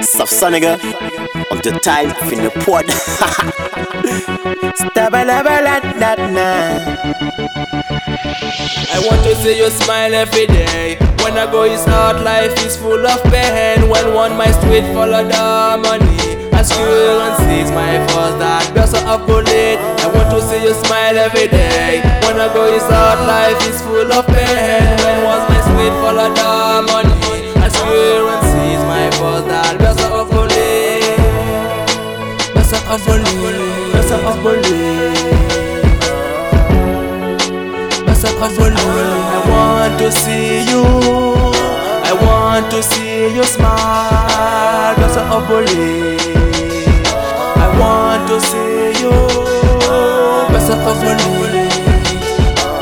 Soft nigga Op de tijd vind je pod I want to see you smile every day. When I go, it's hard, life is full of pain. When one my street full of the money. As you and sees my first that burst of bullet. I want to see you smile every day. When I go, it's hard, life is full of pain. When was my street full of the of bullet. Burst of bullet. I want to see you. I want to see you smile. That's a bully. I want to see you. That's a bully.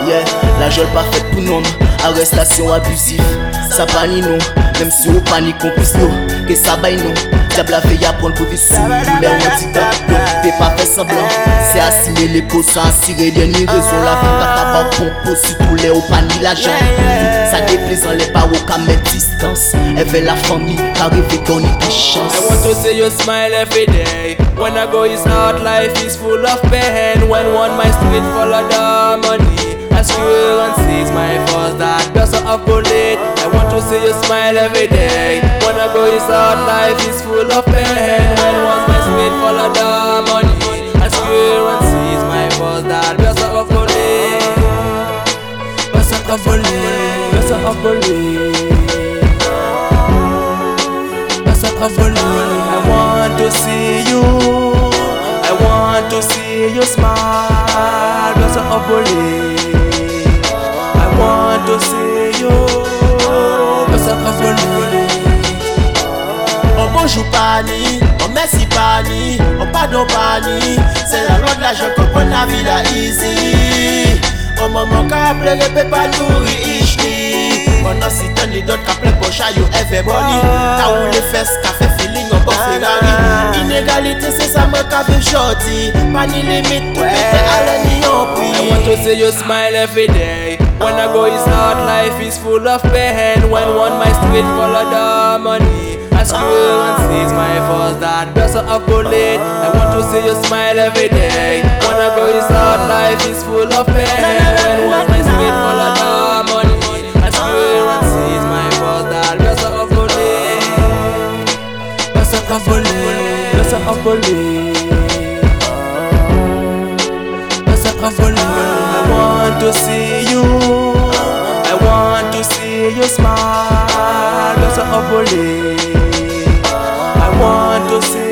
Yeah, la jol pa fet pou nom Arrestasyon abusif Sa bani nou Mem si ou panik kon pis nou Ke sa bay nou Diab la ve yapon pou vi sou Pou lè ou ti da Pe pa fe semblan Se asime le po Sa asire deni rezon La pa ou pompo Si pou lè ou pani la jan Sa le pa ou ka distans Eve la fami Ka doni chans I want to see you smile every day. When I go, it's hard, life is full of pain. When one my street full of the money. As you and sees my first that of bullet. I want to see you smile every day. When I go, it's hard, life is full of pain. Burst of bullet. Burst of bullet. That's a bully. I want to see you. I want to see you smile. That's a bully. I want to see you. That's a bully. On bonjou pani, on mersi pani, on pardon pani Se la loi de l'argent qu'on prend la vie la easy On maman ka plere pe pa tan ni dot ka ple yo ou le fes ka fe bon Ferrari Inegalite se sa mwen ka shorty Pa ni limit ale ni yon pri I want to see you smile every day. When I go, it's hard, life is full of pain. When one my street full of the money. I screw and sees my first that burst of bullet. I want see you smile every day. When I go, it's hard, life is full of pain. One my of the money. I screw and sees my that burst of bullet. Burst of bullet. Burst of bullet. That's a bully. Oh. I want to see you. I want to see you smile. That's a bully. I want to see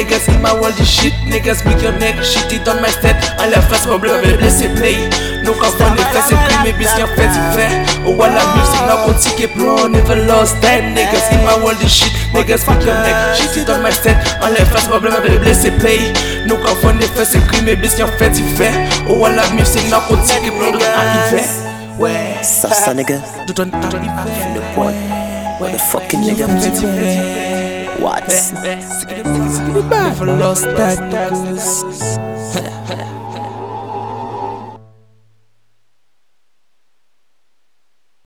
niggas in my world is shit. Niggas make your neck shit it on my set À la face mon bleu mais blessé play. Nos enfants les frères c'est pris mes bis qu'un fait frère Oh à la musique n'a pas ticket bro Never lost that. Niggas in my world is shit. Niggas make your neck shit it on my set À la face mon bleu mais blessé play. Nos enfants les frères c'est pris mes bis qu'un fait frère Oh à la musique n'a pas ticket bro Arrivé Ouais Salsa nigga. Tout un Le The fucking What Never lost that.